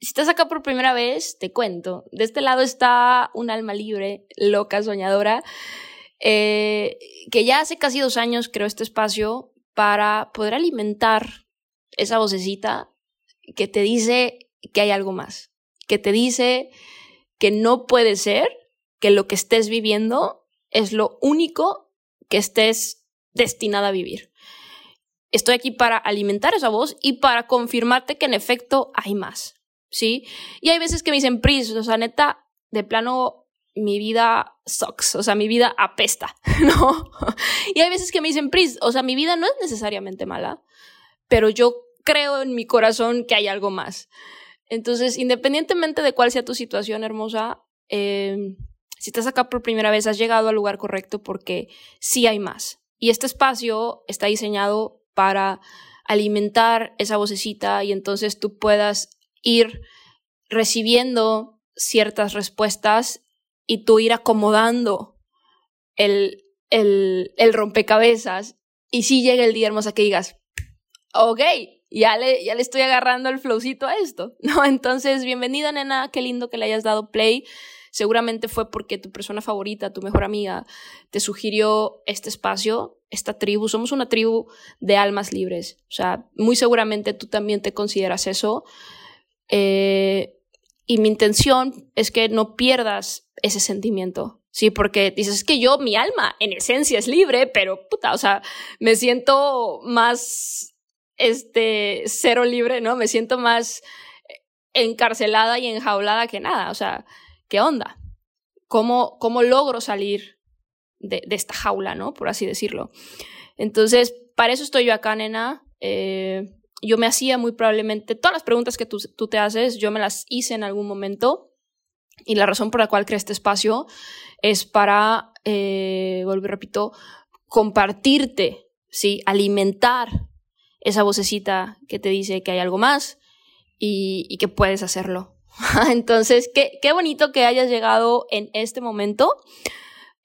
Si estás acá por primera vez, te cuento. De este lado está un alma libre, loca, soñadora, eh, que ya hace casi dos años creó este espacio para poder alimentar esa vocecita que te dice que hay algo más, que te dice que no puede ser que lo que estés viviendo es lo único que estés destinada a vivir. Estoy aquí para alimentar esa voz y para confirmarte que en efecto hay más, ¿sí? Y hay veces que me dicen, Pris, o sea, neta, de plano mi vida sucks, o sea, mi vida apesta, ¿no? Y hay veces que me dicen, Pris, o sea, mi vida no es necesariamente mala, pero yo creo en mi corazón que hay algo más. Entonces, independientemente de cuál sea tu situación hermosa, eh, si estás acá por primera vez, has llegado al lugar correcto porque sí hay más. Y este espacio está diseñado para alimentar esa vocecita y entonces tú puedas ir recibiendo ciertas respuestas y tú ir acomodando el, el, rompecabezas y si llega el día hermosa que digas, ok, ya le, ya le estoy agarrando el flowcito a esto, ¿no? Entonces, bienvenida, nena, qué lindo que le hayas dado play. Seguramente fue porque tu persona favorita, tu mejor amiga, te sugirió este espacio, esta tribu. Somos una tribu de almas libres. O sea, muy seguramente tú también te consideras eso. Eh, y mi intención es que no pierdas ese sentimiento. Sí, porque dices, es que yo, mi alma, en esencia es libre, pero puta, o sea, me siento más, este, cero libre, ¿no? Me siento más encarcelada y enjaulada que nada. O sea, ¿qué onda? ¿Cómo, cómo logro salir de, de esta jaula, ¿no? Por así decirlo. Entonces, para eso estoy yo acá, nena. Eh, yo me hacía muy probablemente todas las preguntas que tú, te haces, yo me las hice en algún momento y la razón por la cual creé este espacio es para, eh, y repito, compartirte, ¿sí? alimentar esa vocecita que te dice que hay algo más y, y que puedes hacerlo. Entonces, qué, qué bonito que hayas llegado en este momento.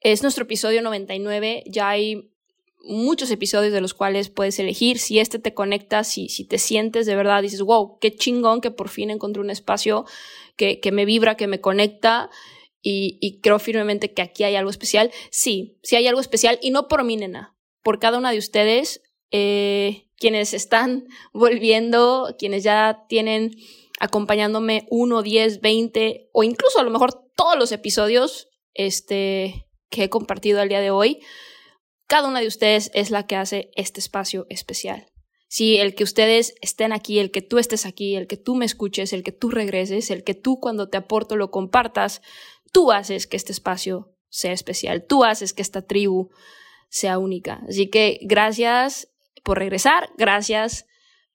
Es nuestro episodio 99, ya hay muchos episodios de los cuales puedes elegir. Si este te conecta, si, si te sientes de verdad, dices, wow, qué chingón que por fin encontré un espacio que, que me vibra, que me conecta. Y, y, creo firmemente que aquí hay algo especial. Sí, sí hay algo especial y no por mí, nena, por cada una de ustedes, eh, quienes están volviendo, quienes ya tienen acompañándome uno, diez, veinte o incluso a lo mejor todos los episodios este, que he compartido al día de hoy. Cada una de ustedes es la que hace este espacio especial. Sí, el que ustedes estén aquí, el que tú estés aquí, el que tú me escuches, el que tú regreses, el que tú cuando te aporto lo compartas, tú haces que este espacio sea especial, tú haces que esta tribu sea única. Así que gracias por regresar, gracias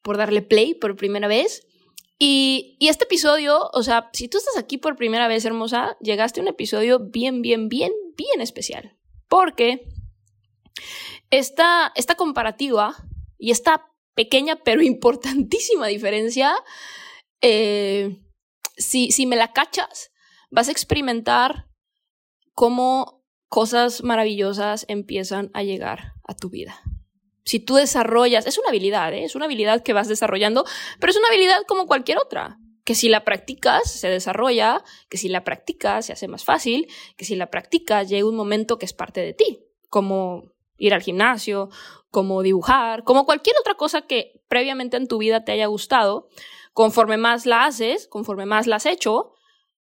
por darle play por primera vez. Y, y, este episodio, o sea, si tú estás aquí por primera vez, hermosa, llegaste a un episodio bien, bien, bien, bien especial. Porque esta, esta comparativa y esta pequeña pero importantísima diferencia, eh, si, si me la cachas, vas a experimentar cómo cosas maravillosas empiezan a llegar a tu vida. Si tú desarrollas, es una habilidad, ¿eh? es una habilidad que vas desarrollando, pero es una habilidad como cualquier otra, que si la practicas se desarrolla, que si la practicas se hace más fácil, que si la practicas llega un momento que es parte de ti, como ir al gimnasio, como dibujar, como cualquier otra cosa que previamente en tu vida te haya gustado, conforme más la haces, conforme más la has hecho,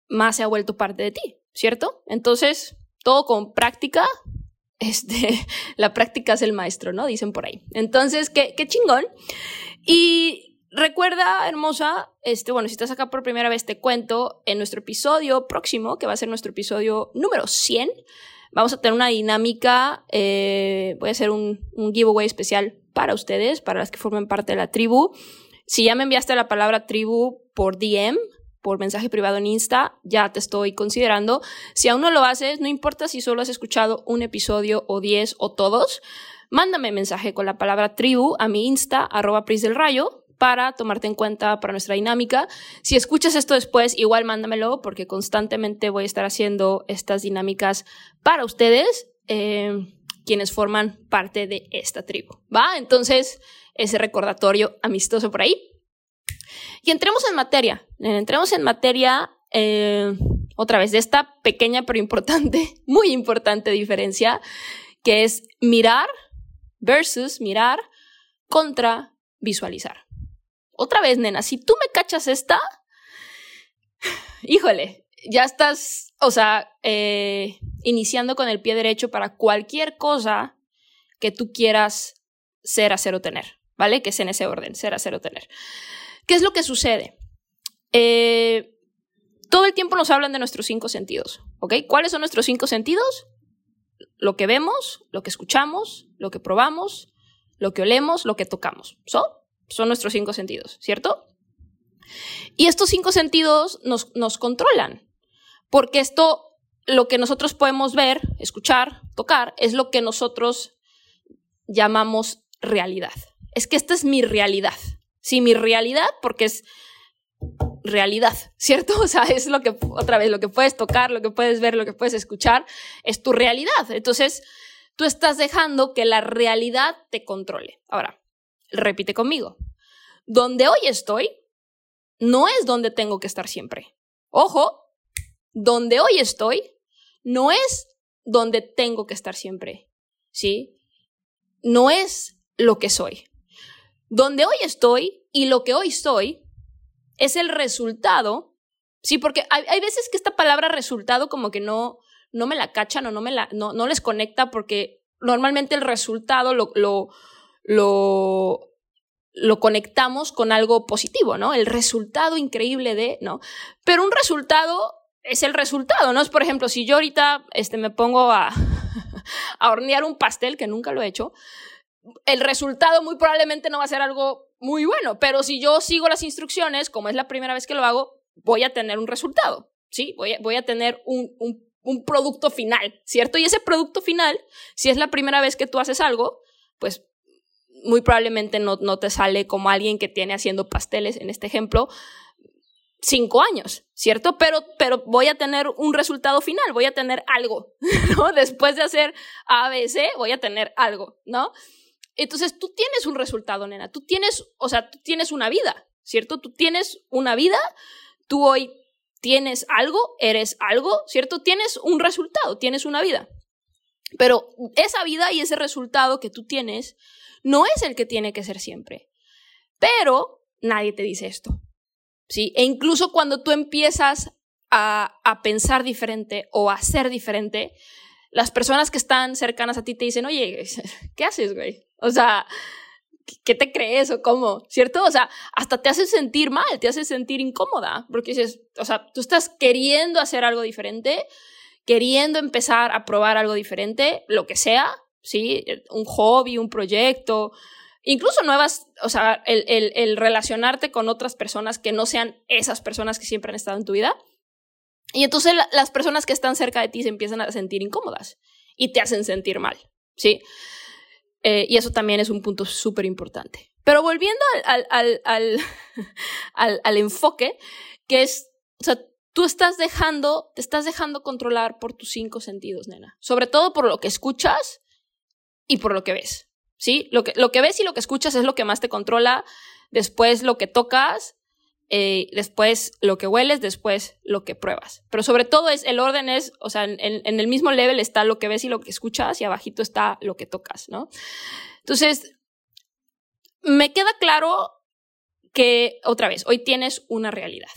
más se ha vuelto parte de ti, ¿cierto? Entonces, todo con práctica este, la práctica es el maestro, ¿no? Dicen por ahí. Entonces, qué, qué chingón. Y recuerda, hermosa, este, bueno, si estás acá por primera vez, te cuento, en nuestro episodio próximo, que va a ser nuestro episodio número 100, vamos a tener una dinámica, eh, voy a hacer un, un giveaway especial para ustedes, para las que formen parte de la tribu. Si ya me enviaste la palabra tribu por DM, por mensaje privado en Insta, ya te estoy considerando. Si aún no lo haces, no importa si solo has escuchado un episodio o diez o todos, mándame mensaje con la palabra tribu a mi Insta, arroba Pris del Rayo, para tomarte en cuenta para nuestra dinámica. Si escuchas esto después, igual mándamelo porque constantemente voy a estar haciendo estas dinámicas para ustedes, eh, quienes forman parte de esta tribu. ¿Va? Entonces, ese recordatorio amistoso por ahí. Y entremos en materia, entremos en materia eh, otra vez de esta pequeña pero importante, muy importante diferencia, que es mirar versus mirar contra visualizar. Otra vez, nena, si tú me cachas esta, híjole, ya estás, o sea, eh, iniciando con el pie derecho para cualquier cosa que tú quieras ser, hacer o tener, ¿vale? Que es en ese orden, ser, hacer o tener. ¿Qué es lo que sucede? Eh, todo el tiempo nos hablan de nuestros cinco sentidos, ¿ok? ¿Cuáles son nuestros cinco sentidos? Lo que vemos, lo que escuchamos, lo que probamos, lo que olemos, lo que tocamos. ¿So? Son nuestros cinco sentidos, ¿cierto? Y estos cinco sentidos nos, nos controlan, porque esto, lo que nosotros podemos ver, escuchar, tocar, es lo que nosotros llamamos realidad. Es que esta es mi realidad. Sí, mi realidad, porque es realidad, ¿cierto? O sea, es lo que, otra vez, lo que puedes tocar, lo que puedes ver, lo que puedes escuchar, es tu realidad. Entonces, tú estás dejando que la realidad te controle. Ahora, repite conmigo. Donde hoy estoy, no es donde tengo que estar siempre. Ojo, donde hoy estoy, no es donde tengo que estar siempre. ¿Sí? No es lo que soy. Donde hoy estoy y lo que hoy soy es el resultado, sí, porque hay, veces que esta palabra resultado como que no, no me la cachan o no, me la, no, no les conecta porque normalmente el resultado lo, lo, lo, lo conectamos con algo positivo, ¿no? El resultado increíble de, ¿no? Pero un resultado es el resultado, ¿no? Es, por ejemplo, si yo ahorita este, me pongo a, a hornear un pastel, que nunca lo he hecho, el resultado muy probablemente no va a ser algo muy bueno, pero si yo sigo las instrucciones, como es la primera vez que lo hago, voy a tener un resultado, ¿sí? Voy a, voy a tener un, un, un producto final, ¿cierto? Y ese producto final, si es la primera vez que tú haces algo, pues muy probablemente no, no te sale como alguien que tiene haciendo pasteles, en este ejemplo, cinco años, ¿cierto? Pero, pero voy a tener un resultado final, voy a tener algo, ¿no? Después de hacer ABC, voy a tener algo, ¿no? Entonces tú tienes un resultado, nena, tú tienes, o sea, tú tienes una vida, ¿cierto? Tú tienes una vida, tú hoy tienes algo, eres algo, ¿cierto? Tienes un resultado, tienes una vida. Pero esa vida y ese resultado que tú tienes no es el que tiene que ser siempre. Pero nadie te dice esto. ¿Sí? E incluso cuando tú empiezas a, a pensar diferente o a ser diferente, las personas que están cercanas a ti te dicen, oye, ¿qué haces, güey? O sea, ¿qué te crees o cómo? ¿Cierto? O sea, hasta te hace sentir mal, te hace sentir incómoda, porque dices, o sea, tú estás queriendo hacer algo diferente, queriendo empezar a probar algo diferente, lo que sea, ¿sí? Un hobby, un proyecto, incluso nuevas, o sea, el, el, el relacionarte con otras personas que no sean esas personas que siempre han estado en tu vida y entonces las personas que están cerca de ti se empiezan a sentir incómodas y te hacen sentir mal, ¿sí? Eh, y eso también es un punto súper importante. Pero volviendo al, al, al, al, enfoque, que es, o sea, tú estás dejando, te estás dejando controlar por tus cinco sentidos, nena. Sobre todo por lo que escuchas y por lo que ves. ¿Sí? Lo que, lo que ves y lo que escuchas es lo que más te controla. Después lo que tocas eh, después lo que hueles, después lo que pruebas. Pero sobre todo es, el orden es, o sea, en, en, el mismo level está lo que ves y lo que escuchas y abajito está lo que tocas, ¿no? Entonces, me queda claro que, otra vez, hoy tienes una realidad,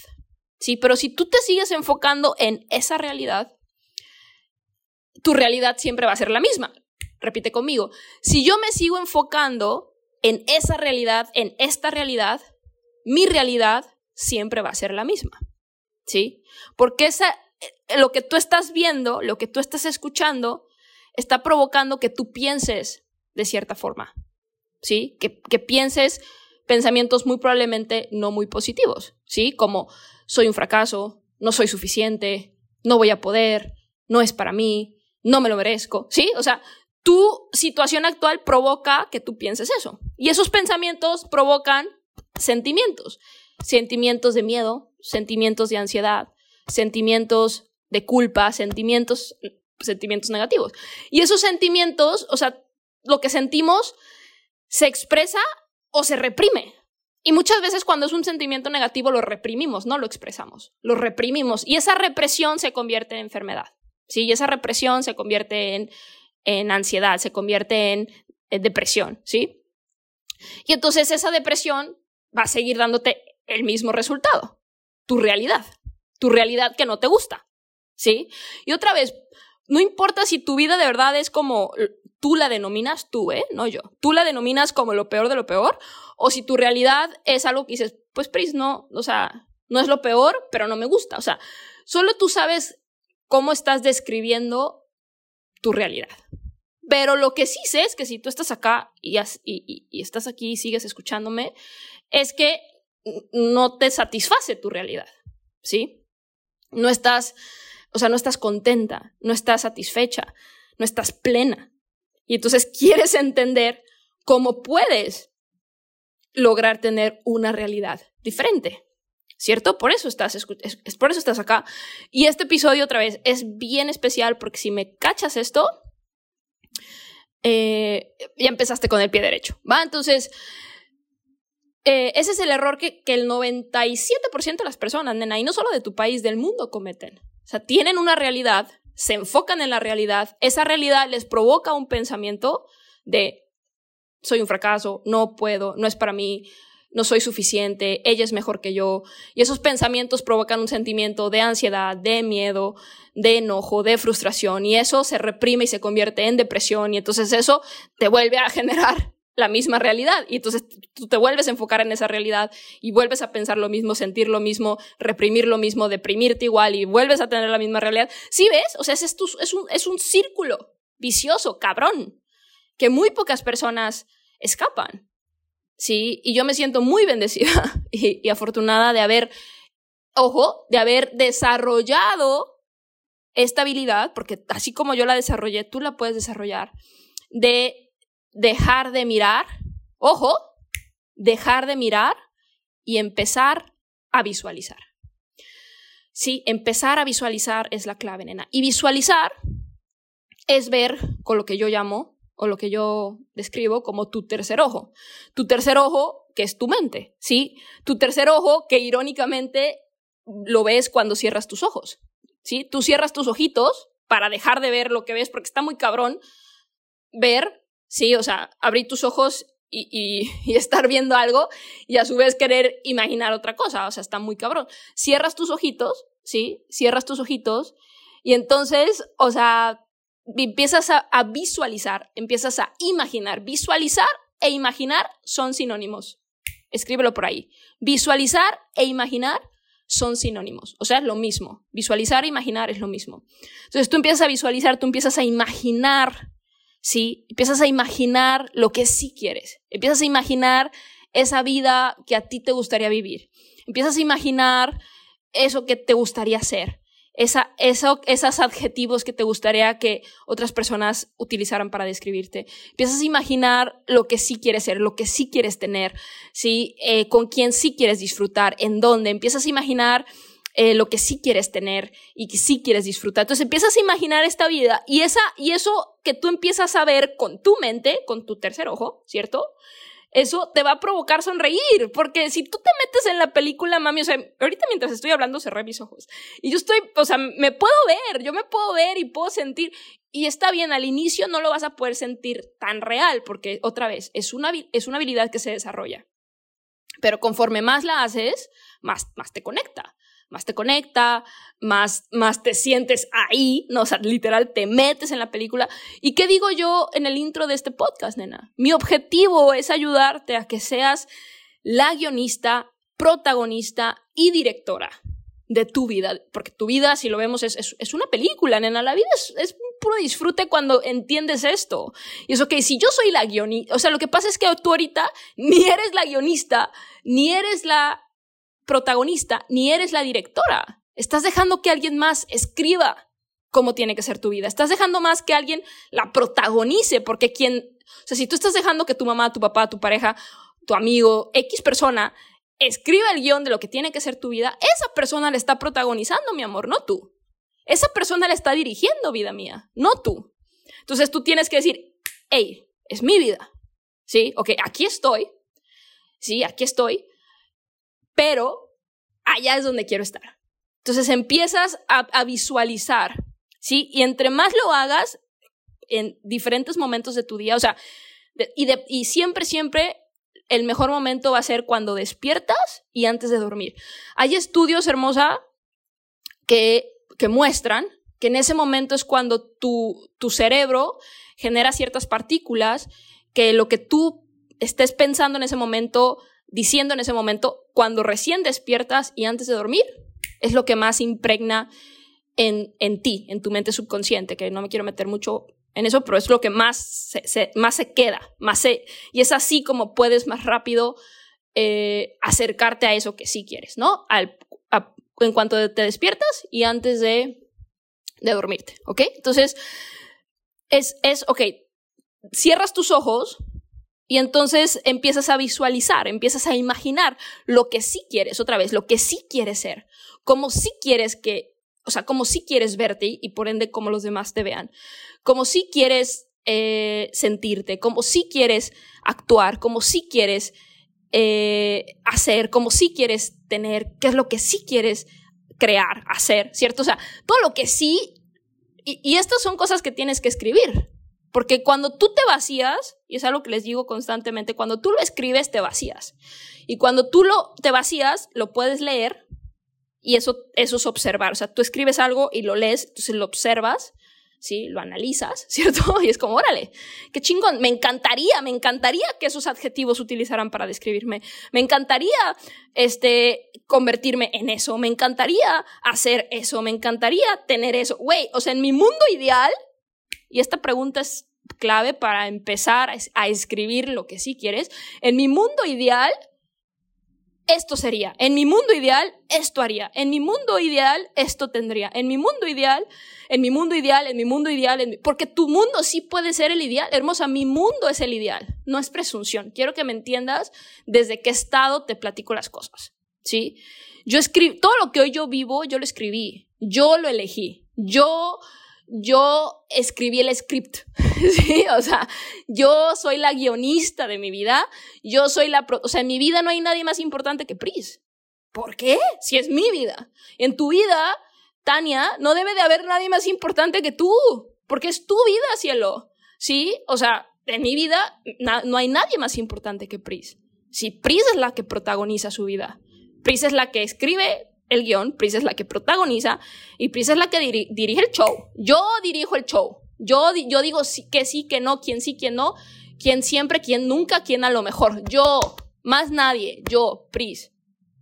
¿sí? Pero si tú te sigues enfocando en esa realidad, tu realidad siempre va a ser la misma. Repite conmigo, si yo me sigo enfocando en esa realidad, en esta realidad, mi realidad siempre va a ser la misma. ¿Sí? Porque esa, eh, lo que tú estás viendo, lo que tú estás escuchando, está provocando que tú pienses de cierta forma. ¿Sí? Que, que pienses pensamientos muy probablemente no muy positivos. ¿Sí? Como soy un fracaso, no soy suficiente, no voy a poder, no es para mí, no me lo merezco. ¿Sí? O sea, tu situación actual provoca que tú pienses eso. Y esos pensamientos provocan sentimientos. Sentimientos de miedo, sentimientos de ansiedad, sentimientos de culpa, sentimientos, sentimientos negativos. Y esos sentimientos, o sea, lo que sentimos se expresa o se reprime. Y muchas veces cuando es un sentimiento negativo lo reprimimos, no lo expresamos, lo reprimimos. Y esa represión se convierte en enfermedad. ¿sí? Y esa represión se convierte en en ansiedad, se convierte en, depresión, ¿sí? Y entonces esa depresión va a seguir dándote el mismo resultado, tu realidad, tu realidad que no te gusta, ¿sí? Y otra vez, no importa si tu vida de verdad es como tú la denominas tú, ¿eh? No yo. Tú la denominas como lo peor de lo peor, o si tu realidad es algo que dices, pues Pris, no, o sea, no es lo peor, pero no me gusta. O sea, solo tú sabes cómo estás describiendo tu realidad. Pero lo que sí sé es que si tú estás acá y, estás aquí y sigues escuchándome, es que no te satisface tu realidad, ¿sí? No estás, o sea, no estás contenta, no estás satisfecha, no estás plena. Y entonces quieres entender cómo puedes lograr tener una realidad diferente. ¿Cierto? Por eso estás, es, por eso estás acá. Y este episodio otra vez es bien especial porque si me cachas esto, eh, ya empezaste con el pie derecho, ¿va? Entonces, eh, ese es el error que, que el 97% de las personas, nena, y no solo de tu país, del mundo cometen. O sea, tienen una realidad, se enfocan en la realidad, esa realidad les provoca un pensamiento de soy un fracaso, no puedo, no es para mí, no soy suficiente, ella es mejor que yo. Y esos pensamientos provocan un sentimiento de ansiedad, de miedo, de enojo, de frustración. Y eso se reprime y se convierte en depresión. Y entonces eso te vuelve a generar la misma realidad. Y entonces tú te vuelves a enfocar en esa realidad y vuelves a pensar lo mismo, sentir lo mismo, reprimir lo mismo, deprimirte igual y vuelves a tener la misma realidad. ¿Sí ves? O sea, es, es, un, es un círculo vicioso, cabrón, que muy pocas personas escapan. ¿Sí? Y yo me siento muy bendecida y, afortunada de haber, ojo, de haber desarrollado esta habilidad, porque así como yo la desarrollé, tú la puedes desarrollar, de dejar de mirar, ojo, dejar de mirar y empezar a visualizar. Sí, empezar a visualizar es la clave, nena. Y visualizar es ver con lo que yo llamo o lo que yo describo como tu tercer ojo. Tu tercer ojo, que es tu mente, ¿sí? Tu tercer ojo, que irónicamente lo ves cuando cierras tus ojos, ¿sí? Tú cierras tus ojitos para dejar de ver lo que ves, porque está muy cabrón ver, ¿sí? O sea, abrir tus ojos y, estar viendo algo y a su vez querer imaginar otra cosa, o sea, está muy cabrón. Cierras tus ojitos, ¿sí? Cierras tus ojitos y entonces, o sea, empiezas a, visualizar, empiezas a imaginar. Visualizar e imaginar son sinónimos. Escríbelo por ahí. Visualizar e imaginar son sinónimos. O sea, es lo mismo. Visualizar e imaginar es lo mismo. Entonces tú empiezas a visualizar, tú empiezas a imaginar, ¿sí? Empiezas a imaginar lo que sí quieres. Empiezas a imaginar esa vida que a ti te gustaría vivir. Empiezas a imaginar eso que te gustaría hacer esa, eso, esos adjetivos que te gustaría que otras personas utilizaran para describirte. Empiezas a imaginar lo que sí quieres ser, lo que sí quieres tener, ¿sí? Eh, con quién sí quieres disfrutar, en dónde. Empiezas a imaginar eh, lo que sí quieres tener y que sí quieres disfrutar. Entonces empiezas a imaginar esta vida y, esa, y eso que tú empiezas a ver con tu mente, con tu tercer ojo, ¿cierto? Eso te va a provocar sonreír, porque si tú te metes en la película, mami, o sea, ahorita mientras estoy hablando cerré mis ojos y yo estoy, o sea, me puedo ver, yo me puedo ver y puedo sentir y está bien, al inicio no lo vas a poder sentir tan real, porque otra vez, es una, es una habilidad que se desarrolla. Pero conforme más la haces, más, más te conecta, más te conecta, más, más te sientes ahí, ¿no? O sea, literal, te metes en la película. ¿Y qué digo yo en el intro de este podcast, nena? Mi objetivo es ayudarte a que seas la guionista, protagonista y directora de tu vida, porque tu vida, si lo vemos, es, es, una película, nena, la vida es, es, puro disfrute cuando entiendes esto. Y eso que si yo soy la guionista, o sea, lo que pasa es que tú ahorita ni eres la guionista, ni eres la protagonista, ni eres la directora. Estás dejando que alguien más escriba cómo tiene que ser tu vida. Estás dejando más que alguien la protagonice, porque quien, o sea, si tú estás dejando que tu mamá, tu papá, tu pareja, tu amigo, X persona, escriba el guion de lo que tiene que ser tu vida, esa persona le está protagonizando, mi amor, no tú. Esa persona le está dirigiendo, vida mía, no tú. Entonces tú tienes que decir, hey, es mi vida. ¿Sí? Ok, aquí estoy. Sí, aquí estoy pero allá es donde quiero estar. Entonces empiezas a, visualizar, ¿sí? Y entre más lo hagas en diferentes momentos de tu día, o sea, y, y siempre, siempre el mejor momento va a ser cuando despiertas y antes de dormir. Hay estudios, hermosa, que, que muestran que en ese momento es cuando tu, tu cerebro genera ciertas partículas que lo que tú estés pensando en ese momento diciendo en ese momento, cuando recién despiertas y antes de dormir, es lo que más impregna en, en ti, en tu mente subconsciente, que no me quiero meter mucho en eso, pero es lo que más se, más se queda, más se, y es así como puedes más rápido eh, acercarte a eso que sí quieres, ¿no? Al, en cuanto te despiertas y antes de, de dormirte, ¿ok? Entonces, es, es, ok, cierras tus ojos, y entonces empiezas a visualizar, empiezas a imaginar lo que sí quieres, otra vez, lo que sí quieres ser, como sí quieres que, o sea, como sí quieres verte y por ende como los demás te vean, como sí quieres eh, sentirte, como sí quieres actuar, como sí quieres eh, hacer, como sí quieres tener, qué es lo que sí quieres crear, hacer, ¿cierto? O sea, todo lo que sí, y, y estas son cosas que tienes que escribir, porque cuando tú te vacías, y es algo que les digo constantemente, cuando tú lo escribes, te vacías. Y cuando tú lo te vacías, lo puedes leer y eso, eso es observar. O sea, tú escribes algo y lo lees, entonces lo observas, ¿sí? Lo analizas, ¿cierto? Y es como, órale, qué chingón. Me encantaría, me encantaría que esos adjetivos utilizaran para describirme. Me encantaría, este, convertirme en eso. Me encantaría hacer eso. Me encantaría tener eso. Güey, o sea, en mi mundo ideal, y esta pregunta es clave para empezar a escribir lo que sí quieres. En mi mundo ideal, esto sería. En mi mundo ideal, esto haría. En mi mundo ideal, esto tendría. En mi mundo ideal, en mi mundo ideal, en mi mundo ideal, porque tu mundo sí puede ser el ideal. Hermosa, mi mundo es el ideal. No es presunción. Quiero que me entiendas desde qué estado te platico las cosas. ¿Sí? Yo escribí, todo lo que hoy yo vivo, yo lo escribí. Yo lo elegí. Yo yo escribí el script, ¿sí? O sea, yo soy la guionista de mi vida, yo soy la, o sea, en mi vida no hay nadie más importante que Pris. ¿Por qué? Si es mi vida. En tu vida, Tania, no debe de haber nadie más importante que tú, porque es tu vida, cielo, ¿sí? O sea, en mi vida no hay nadie más importante que Pris. Si Pris es la que protagoniza su vida, Pris es la que escribe el guion, Pris es la que protagoniza y Pris es la que dirige el show. Yo dirijo el show. Yo, digo sí, que sí, que no, quién sí, quién no, quién siempre, quién nunca, quién a lo mejor. Yo, más nadie, yo, Pris.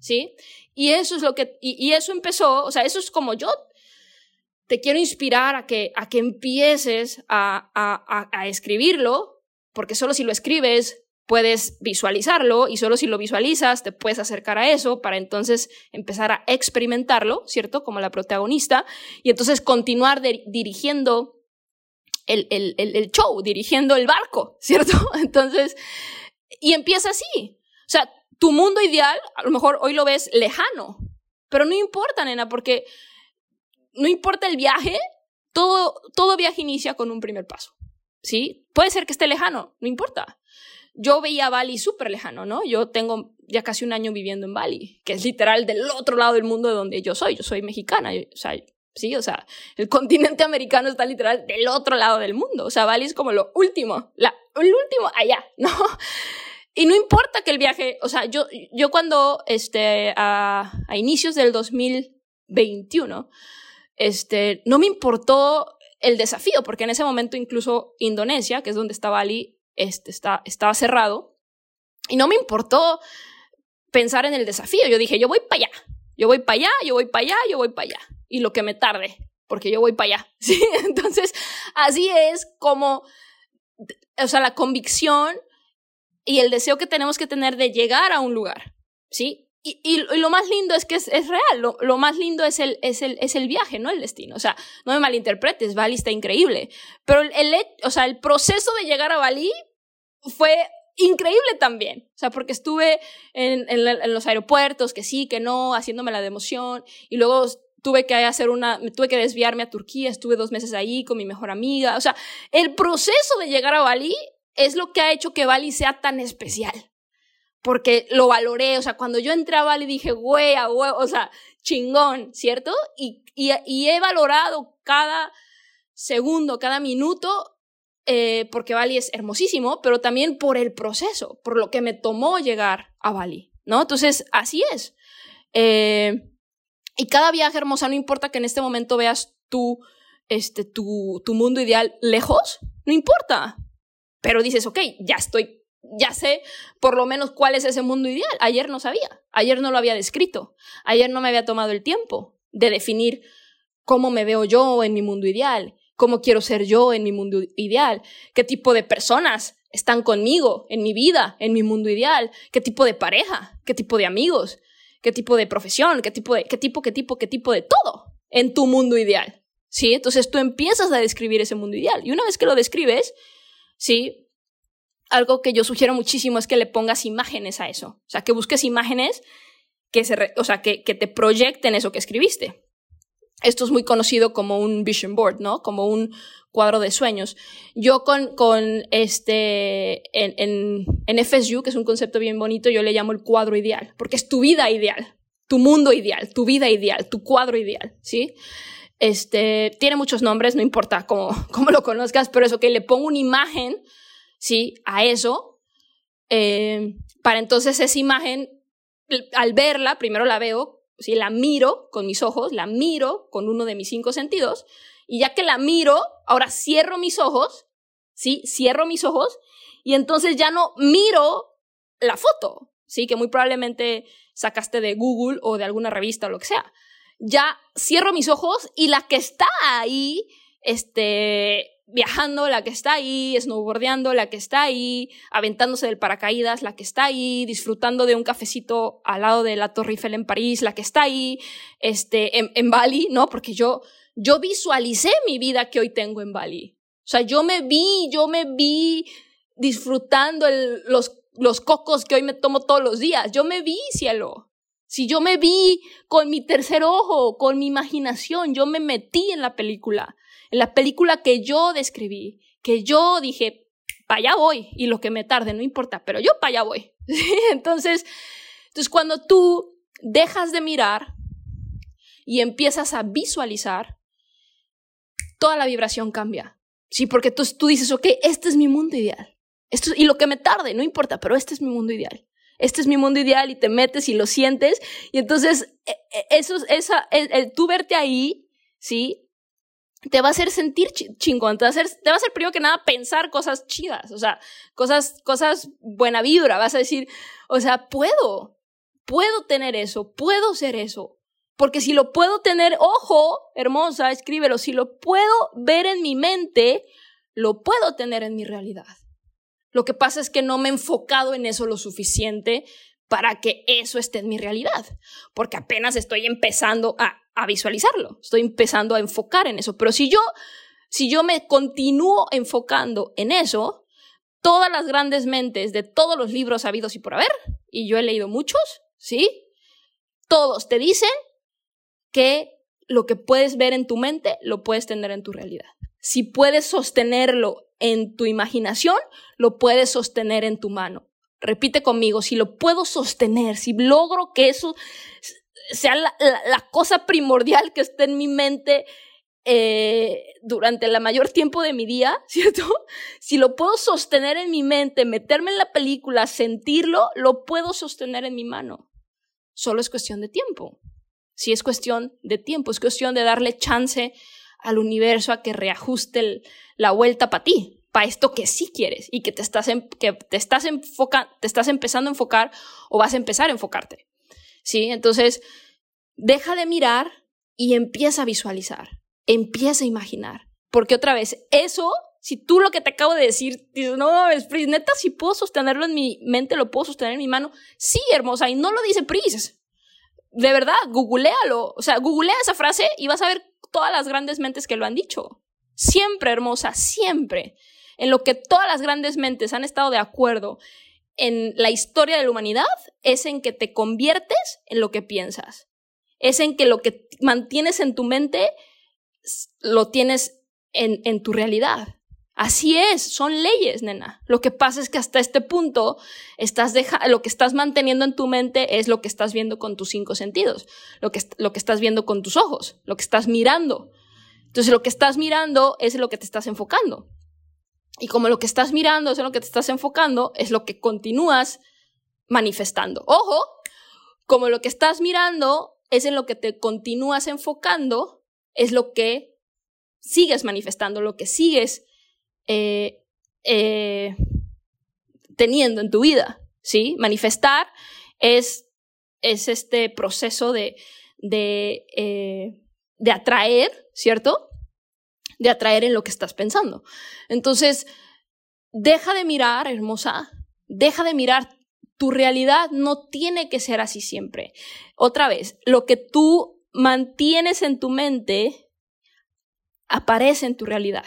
¿Sí? Y eso es lo que, y, eso empezó, o sea, eso es como yo te quiero inspirar a que, a que empieces a, a, a escribirlo, porque solo si lo escribes puedes visualizarlo y solo si lo visualizas te puedes acercar a eso para entonces empezar a experimentarlo, ¿cierto? Como la protagonista y entonces continuar dirigiendo el, el, el, show, dirigiendo el barco, ¿cierto? Entonces, y empieza así. O sea, tu mundo ideal, a lo mejor hoy lo ves lejano, pero no importa, nena, porque no importa el viaje, todo, todo viaje inicia con un primer paso, ¿sí? Puede ser que esté lejano, no importa yo veía Bali súper lejano, ¿no? Yo tengo ya casi un año viviendo en Bali, que es literal del otro lado del mundo de donde yo soy. Yo soy mexicana, o sea, sí, o sea, el continente americano está literal del otro lado del mundo. O sea, Bali es como lo último, la, el último allá, ¿no? Y no importa que el viaje, o sea, yo, yo cuando, este, a, a inicios del 2000, 21, este, no me importó el desafío, porque en ese momento incluso Indonesia, que es donde estaba Ali, este, está, estaba cerrado, y no me importó pensar en el desafío. Yo dije, yo voy para allá, yo voy para allá, yo voy para allá, yo voy para allá. Y lo que me tarde, porque yo voy para allá. ¿sí? Entonces, así es como, o sea, la convicción y el deseo que tenemos que tener de llegar a un lugar, ¿sí? Y, y, lo más lindo es que es, es real, lo, lo, más lindo es el, es, el, es el viaje, no el destino. O sea, no me malinterpretes, Bali está increíble, pero el, el, o sea, el proceso de llegar a Bali fue increíble también. O sea, porque estuve en, en, en, los aeropuertos, que sí, que no, haciéndome la de emoción, y luego tuve que hacer una, tuve que desviarme a Turquía, estuve dos meses ahí con mi mejor amiga. O sea, el proceso de llegar a Bali es lo que ha hecho que Bali sea tan especial porque lo valoré, o sea, cuando yo entraba le dije, güey, a o sea, chingón, ¿cierto? Y, he valorado cada segundo, cada minuto, eh, porque Bali es hermosísimo, pero también por el proceso, por lo que me tomó llegar a Bali, ¿no? Entonces, así es. Eh, y cada viaje hermosa, no importa que en este momento veas tu, este, tu, tu mundo ideal lejos, no importa. Pero dices, ok, ya estoy ya sé por lo menos cuál es ese mundo ideal. Ayer no sabía, ayer no lo había descrito, ayer no me había tomado el tiempo de definir cómo me veo yo en mi mundo ideal, cómo quiero ser yo en mi mundo ideal, qué tipo de personas están conmigo en mi vida, en mi mundo ideal, qué tipo de pareja, qué tipo de amigos, qué tipo de profesión, qué tipo de, qué tipo, qué tipo, qué tipo de todo en tu mundo ideal. ¿Sí? Entonces tú empiezas a describir ese mundo ideal. Y una vez que lo describes, ¿sí? Algo que yo sugiero muchísimo es que le pongas imágenes a eso. O sea, que busques imágenes que, se o sea, que, que te proyecten eso que escribiste. Esto es muy conocido como un vision board, ¿no? Como un cuadro de sueños. Yo con, con este, en, en, en FSU, que es un concepto bien bonito, yo le llamo el cuadro ideal, porque es tu vida ideal, tu mundo ideal, tu vida ideal, tu cuadro ideal, ¿sí? Este, tiene muchos nombres, no importa cómo, cómo lo conozcas, pero eso que le pongo una imagen ¿sí? A eso, eh, para entonces esa imagen, al verla, primero la veo, ¿sí? La miro con mis ojos, la miro con uno de mis cinco sentidos, y ya que la miro, ahora cierro mis ojos, ¿sí? Cierro mis ojos, y entonces ya no miro la foto, ¿sí? Que muy probablemente sacaste de Google o de alguna revista o lo que sea. Ya cierro mis ojos y la que está ahí, este, viajando, la que está ahí, snowboardeando, la que está ahí, aventándose del paracaídas, la que está ahí, disfrutando de un cafecito al lado de la Torre Eiffel en París, la que está ahí, este, en, en Bali, ¿no? Porque yo, yo visualicé mi vida que hoy tengo en Bali. O sea, yo me vi, yo me vi disfrutando el, los, los cocos que hoy me tomo todos los días. Yo me vi, cielo. Si yo me vi con mi tercer ojo, con mi imaginación, yo me metí en la película en la película que yo describí, que yo dije, para allá voy, y lo que me tarde, no importa, pero yo para allá voy. entonces, entonces, cuando tú dejas de mirar y empiezas a visualizar, toda la vibración cambia. Sí, porque tú, tú dices, ok, este es mi mundo ideal. Esto, y lo que me tarde, no importa, pero este es mi mundo ideal. Este es mi mundo ideal y te metes y lo sientes. Y entonces, e, e, eso, esa, el tú verte ahí, ¿sí? Te va a hacer sentir chingón, te va a hacer, te va a hacer primero que nada pensar cosas chidas, o sea, cosas, cosas buena vibra, vas a decir, o sea, puedo, puedo tener eso, puedo ser eso, porque si lo puedo tener, ojo, hermosa, escríbelo, si lo puedo ver en mi mente, lo puedo tener en mi realidad. Lo que pasa es que no me he enfocado en eso lo suficiente para que eso esté en mi realidad, porque apenas estoy empezando a a visualizarlo, estoy empezando a enfocar en eso. Pero si yo, si yo me continúo enfocando en eso, todas las grandes mentes de todos los libros habidos y por haber, y yo he leído muchos, ¿sí? Todos te dicen que lo que puedes ver en tu mente lo puedes tener en tu realidad. Si puedes sostenerlo en tu imaginación, lo puedes sostener en tu mano. Repite conmigo, si lo puedo sostener, si logro que eso sea la, cosa primordial que esté en mi mente eh, durante la mayor tiempo de mi día, ¿cierto? Si lo puedo sostener en mi mente, meterme en la película, sentirlo, lo puedo sostener en mi mano. Solo es cuestión de tiempo. Si es cuestión de tiempo, es cuestión de darle chance al universo a que reajuste la vuelta para ti, para esto que sí quieres y que te estás, que te estás, te estás empezando a enfocar o vas a empezar a enfocarte. ¿Sí? Entonces, deja de mirar y empieza a visualizar, empieza a imaginar. Porque otra vez, eso, si tú lo que te acabo de decir, dices, no, es Pris, neta, si puedo sostenerlo en mi mente, lo puedo sostener en mi mano. Sí, hermosa, y no lo dice Pris. De verdad, googlealo. O sea, googlea esa frase y vas a ver todas las grandes mentes que lo han dicho. Siempre, hermosa, siempre. En lo que todas las grandes mentes han estado de acuerdo en la historia de la humanidad es en que te conviertes en lo que piensas. Es en que lo que mantienes en tu mente lo tienes en, en tu realidad. Así es, son leyes, nena. Lo que pasa es que hasta este punto estás deja lo que estás manteniendo en tu mente es lo que estás viendo con tus cinco sentidos, lo que, lo que estás viendo con tus ojos, lo que estás mirando. Entonces lo que estás mirando es lo que te estás enfocando. Y como lo que estás mirando es en lo que te estás enfocando, es lo que continúas manifestando. Ojo, como lo que estás mirando es en lo que te continúas enfocando, es lo que sigues manifestando, lo que sigues eh, eh, teniendo en tu vida, ¿sí? Manifestar es, es este proceso de, de, eh, de atraer, ¿cierto? De atraer en lo que estás pensando. Entonces, deja de mirar, hermosa, deja de mirar. Tu realidad no tiene que ser así siempre. Otra vez, lo que tú mantienes en tu mente aparece en tu realidad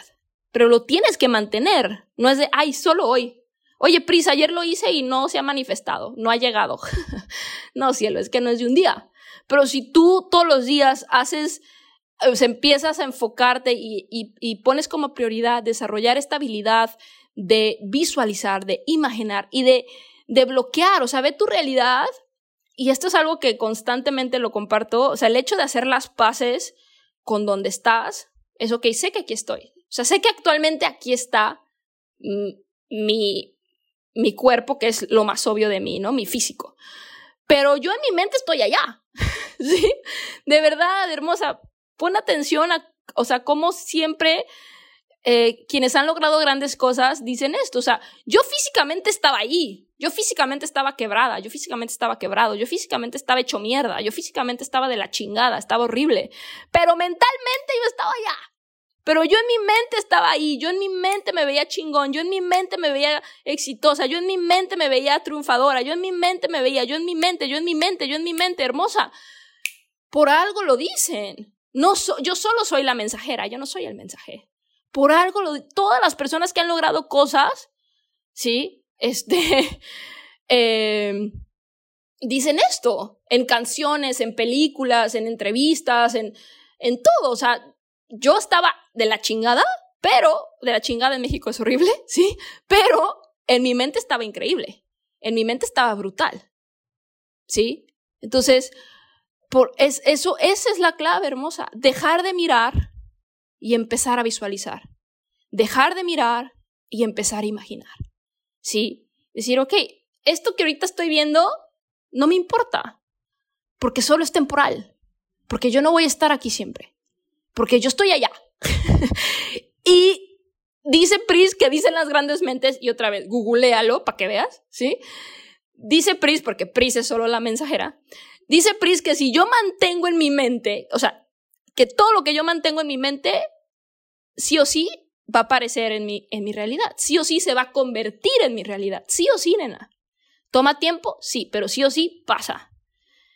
pero lo tienes que mantener. No es de, ay, solo hoy. Oye, Prisa, ayer lo hice y no se ha manifestado, no ha llegado. no, cielo, es que no es de un día. Pero si tú todos los días haces, empiezas a enfocarte y, pones como prioridad desarrollar esta habilidad de visualizar, de imaginar y de, bloquear, o sea, ve tu realidad. Y esto es algo que constantemente lo comparto, o sea, el hecho de hacer las paces con donde estás, es ok, sé que aquí estoy, o sea, sé que actualmente aquí está mi, mi cuerpo, que es lo más obvio de mí, ¿no? Mi físico. Pero yo en mi mente estoy allá. ¿Sí? De verdad, hermosa, pon atención a, o sea, cómo siempre eh, quienes han logrado grandes cosas dicen esto. O sea, yo físicamente estaba ahí. Yo físicamente estaba quebrada. Yo físicamente estaba quebrado. Yo físicamente estaba hecho mierda. Yo físicamente estaba de la chingada. Estaba horrible. Pero mentalmente yo estaba allá. Pero yo en mi mente estaba ahí, yo en mi mente me veía chingón, yo en mi mente me veía exitosa, yo en mi mente me veía triunfadora, yo en mi mente me veía, yo en mi mente, yo en mi mente, yo en mi mente, hermosa. Por algo lo dicen. No yo solo soy la mensajera, yo no soy el mensajero. Por algo todas las personas que han logrado cosas, ¿sí? Este, eh, dicen esto en canciones, en películas, en entrevistas, en, en todo. O sea, yo estaba de la chingada, pero de la chingada en México es horrible, ¿sí? Pero en mi mente estaba increíble, en mi mente estaba brutal, ¿sí? Entonces, es, eso, esa es la clave hermosa, dejar de mirar y empezar a visualizar, dejar de mirar y empezar a imaginar, ¿sí? Decir, ok, esto que ahorita estoy viendo no me importa, porque solo es temporal, porque yo no voy a estar aquí siempre porque yo estoy allá. y dice Pris que dicen las grandes mentes, y otra vez, googlealo para que veas, ¿sí? Dice Pris, porque Pris es solo la mensajera, dice Pris que si yo mantengo en mi mente, o sea, que todo lo que yo mantengo en mi mente, sí o sí va a aparecer en mi, en mi realidad, sí o sí se va a convertir en mi realidad, sí o sí, nena. ¿Toma tiempo? Sí, pero sí o sí pasa.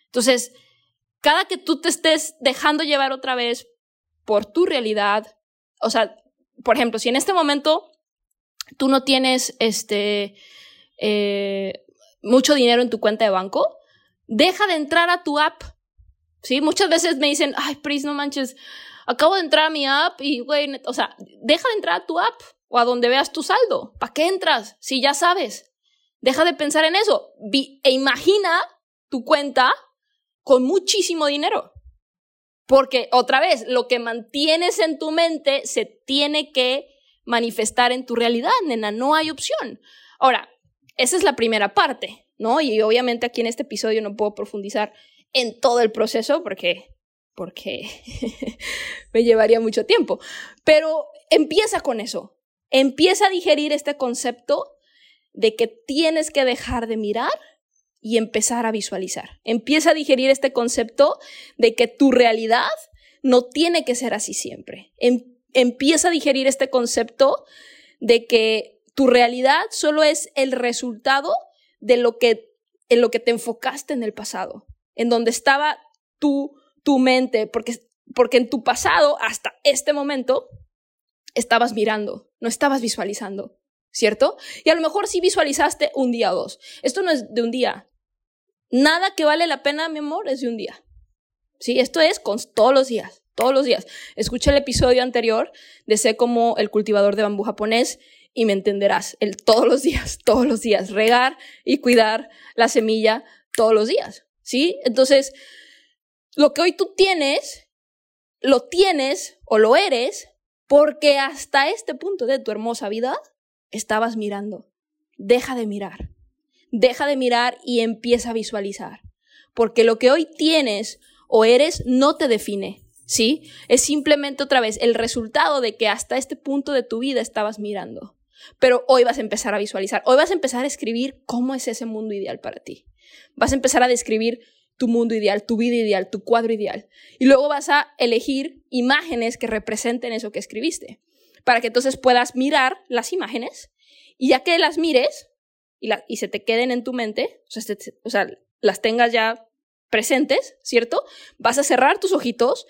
Entonces, cada que tú te estés dejando llevar otra vez por tu realidad. O sea, por ejemplo, si en este momento tú no tienes este, eh, mucho dinero en tu cuenta de banco, deja de entrar a tu app. ¿Sí? Muchas veces me dicen, ay, Pris, no manches, acabo de entrar a mi app y, güey, o sea, deja de entrar a tu app o a donde veas tu saldo. ¿Para qué entras? Si ya sabes. Deja de pensar en eso. e imagina tu cuenta con muchísimo dinero. Porque otra vez, lo que mantienes en tu mente se tiene que manifestar en tu realidad, nena, no hay opción. Ahora, esa es la primera parte, ¿no? Y obviamente aquí en este episodio no puedo profundizar en todo el proceso porque, porque me llevaría mucho tiempo. Pero empieza con eso. Empieza a digerir este concepto de que tienes que dejar de mirar y empezar a visualizar. Empieza a digerir este concepto de que tu realidad no tiene que ser así siempre. Em, empieza a digerir este concepto de que tu realidad solo es el resultado de lo que en lo que te enfocaste en el pasado, en donde estaba tu, tu mente, porque, porque en tu pasado, hasta este momento, estabas mirando, no estabas visualizando, ¿cierto? Y a lo mejor sí visualizaste un día o dos. Esto no es de un día. Nada que vale la pena, mi amor, es de un día. Sí, esto es con todos los días, todos los días. Escucha el episodio anterior de Sé como el cultivador de bambú japonés y me entenderás. El todos los días, todos los días, regar y cuidar la semilla todos los días. ¿Sí? Entonces, lo que hoy tú tienes, lo tienes o lo eres porque hasta este punto de tu hermosa vida estabas mirando. Deja de mirar. Deja de mirar y empieza a visualizar. Porque lo que hoy tienes o eres no te define. ¿Sí? Es simplemente otra vez el resultado de que hasta este punto de tu vida estabas mirando. Pero hoy vas a empezar a visualizar, hoy vas a empezar a escribir cómo es ese mundo ideal para ti. Vas a empezar a describir tu mundo ideal, tu vida ideal, tu cuadro ideal. Y luego vas a elegir imágenes que representen eso que escribiste, para que entonces puedas mirar las imágenes y ya que las mires y, y se te queden en tu mente, o sea, las tengas ya presentes, ¿cierto? Vas a cerrar tus ojitos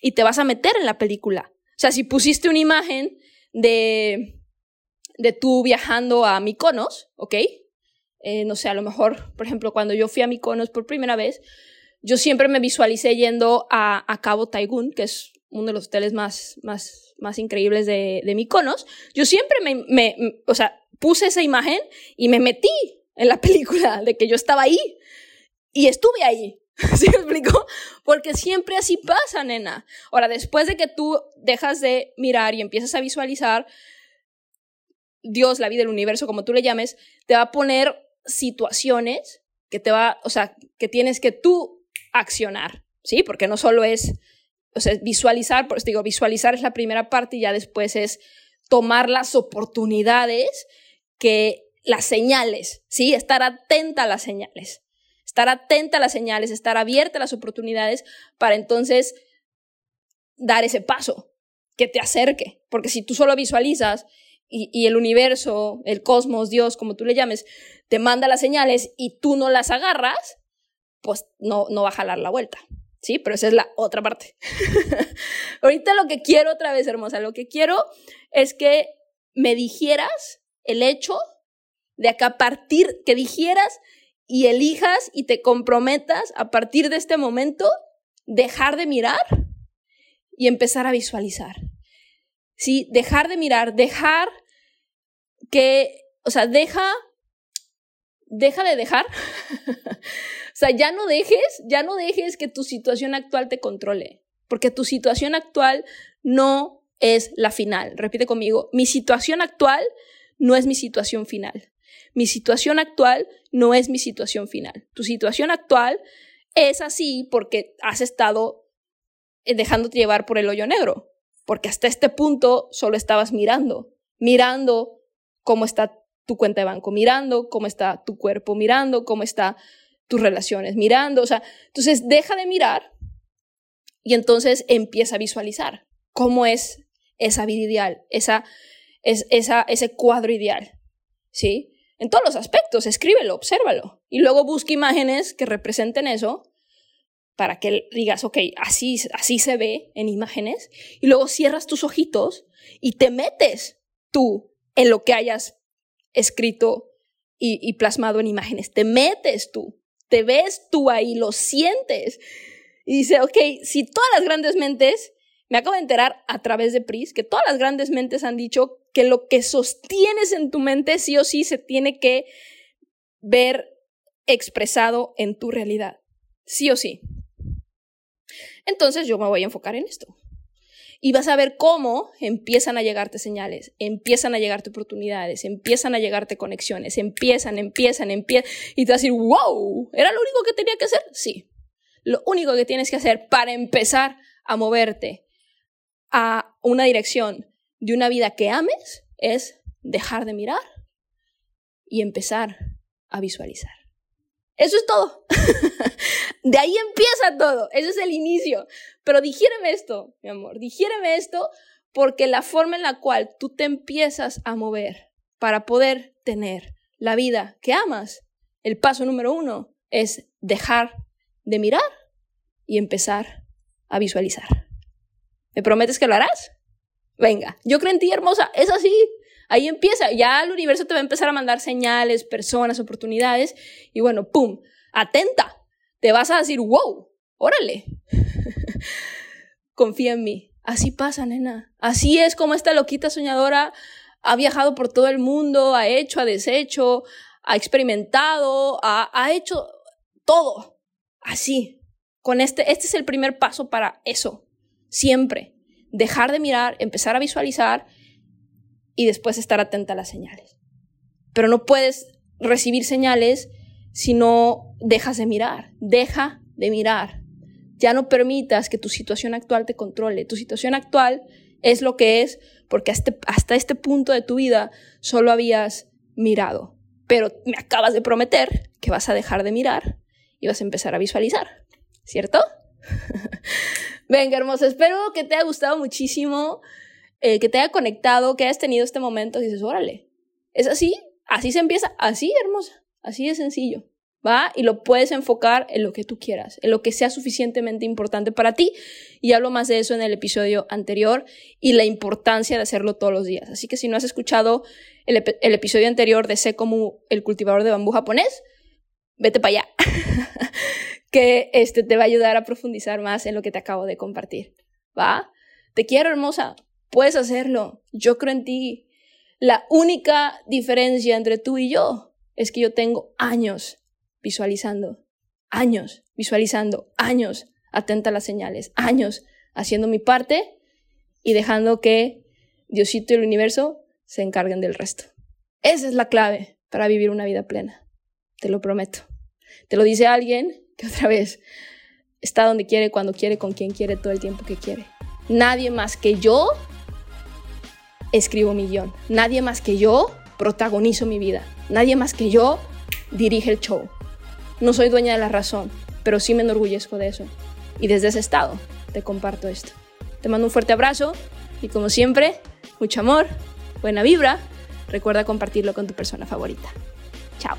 y te vas a meter en la película. O sea, si pusiste una imagen de de tú viajando a Mykonos, ¿ok? Eh, no sé, a lo mejor, por ejemplo, cuando yo fui a Mykonos por primera vez, yo siempre me visualicé yendo a, a Cabo Taigun, que es uno de los hoteles más, más, más increíbles de, de Mykonos. Yo siempre me, me, o sea, puse esa imagen y me metí en la película de que yo estaba ahí y estuve ahí. ¿Sí me explico? Porque siempre así pasa, nena. Ahora, después de que tú dejas de mirar y empiezas a visualizar, Dios, la vida, el universo, como tú le llames, te va a poner situaciones que te va, o sea, que tienes que tú accionar, ¿sí? Porque no solo es, o sea, visualizar, digo, visualizar es la primera parte y ya después es tomar las oportunidades que las señales, ¿sí? Estar atenta a las señales. Estar atenta a las señales, estar abierta a las oportunidades para entonces dar ese paso que te acerque. Porque si tú solo visualizas y, el universo, el cosmos, Dios, como tú le llames, te manda las señales y tú no las agarras, pues no, no va a jalar la vuelta. Sí, pero esa es la otra parte. Ahorita lo que quiero otra vez, hermosa, lo que quiero es que me dijeras el hecho de que a partir, que dijeras y elijas y te comprometas a partir de este momento, dejar de mirar y empezar a visualizar. ¿Sí? Dejar de mirar, dejar que, o sea, deja, deja de dejar. o sea, ya no dejes, ya no dejes que tu situación actual te controle, porque tu situación actual no es la final. Repite conmigo, mi situación actual no es mi situación final. Mi situación actual no es mi situación final. Tu situación actual es así porque has estado dejándote llevar por el hoyo negro porque hasta este punto solo estabas mirando, mirando cómo está tu cuenta de banco, mirando cómo está tu cuerpo, mirando cómo está tus relaciones, mirando, o sea, entonces deja de mirar y entonces empieza a visualizar cómo es esa vida ideal, esa, es, esa, ese cuadro ideal, ¿sí? En todos los aspectos, escríbelo, obsérvalo y luego busca imágenes que representen eso para que digas, ok, así, así se ve en imágenes, y luego cierras tus ojitos y te metes tú en lo que hayas escrito y, plasmado en imágenes, te metes tú, te ves tú ahí, lo sientes. Y dice, ok, si todas las grandes mentes, me acabo de enterar a través de PRIS, que todas las grandes mentes han dicho que lo que sostienes en tu mente sí o sí se tiene que ver expresado en tu realidad. Sí o sí. Entonces yo me voy a enfocar en esto. Y vas a ver cómo empiezan a llegarte señales, empiezan a llegarte oportunidades, empiezan a llegarte conexiones, empiezan, empiezan, empiezan. Y te vas a decir, wow, ¿era lo único que tenía que hacer? Sí. lo único que tienes que hacer para empezar a moverte a una dirección de una vida que ames es dejar de mirar y empezar a visualizar. Eso es todo. de ahí empieza todo. Ese es el inicio. Pero digiéreme esto, mi amor. Digiéreme esto porque la forma en la cual tú te empiezas a mover para poder tener la vida que amas, el paso número uno es dejar de mirar y empezar a visualizar. ¿Me prometes que lo harás? Venga, yo creo en ti, hermosa. Es así. Ahí empieza. Ya el universo te va a empezar a mandar señales, personas, oportunidades. Y bueno, ¡pum! Atenta. Te vas a decir, wow, órale. Confía en mí. Así pasa, nena. Así es como esta loquita soñadora ha viajado por todo el mundo, ha hecho, ha deshecho, ha experimentado, ha, ha hecho todo. Así. Con este, este es el primer paso para eso. Siempre. Dejar de mirar, empezar a visualizar y después estar atenta a las señales. Pero no puedes recibir señales si no dejas de mirar. Deja de mirar. Ya no permitas que tu situación actual te controle. Tu situación actual es lo que es porque hasta, este punto de tu vida solo habías mirado. Pero me acabas de prometer que vas a dejar de mirar y vas a empezar a visualizar. ¿Cierto? Venga, hermosa, espero que te haya gustado muchísimo, eh, que te haya conectado, que hayas tenido este momento dices, órale, es así, así se empieza, así, hermosa, así de sencillo. ¿Va? Y lo puedes enfocar en lo que tú quieras, en lo que sea suficientemente importante para ti. Y hablo más de eso en el episodio anterior y la importancia de hacerlo todos los días. Así que si no has escuchado el, el episodio anterior de Sé como el cultivador de bambú japonés, vete para allá. que este te va a ayudar a profundizar más en lo que te acabo de compartir. ¿Va? Te quiero, hermosa. Puedes hacerlo. Yo creo en ti. La única diferencia entre tú y yo es que yo tengo años visualizando, años visualizando, años atenta a las señales, años haciendo mi parte y dejando que Diosito y el universo se encarguen del resto. Esa es la clave para vivir una vida plena. Te lo prometo. Te lo dice alguien que otra vez está donde quiere, cuando quiere, con quien quiere, todo el tiempo que quiere. Nadie más que yo escribo mi guion. Nadie más que yo protagonizo mi vida. Nadie más que yo dirige el show. No soy dueña de la razón, pero sí me enorgullezco de eso. Y desde ese estado te comparto esto. Te mando un fuerte abrazo y como siempre, mucho amor, buena vibra. Recuerda compartirlo con tu persona favorita. Chao.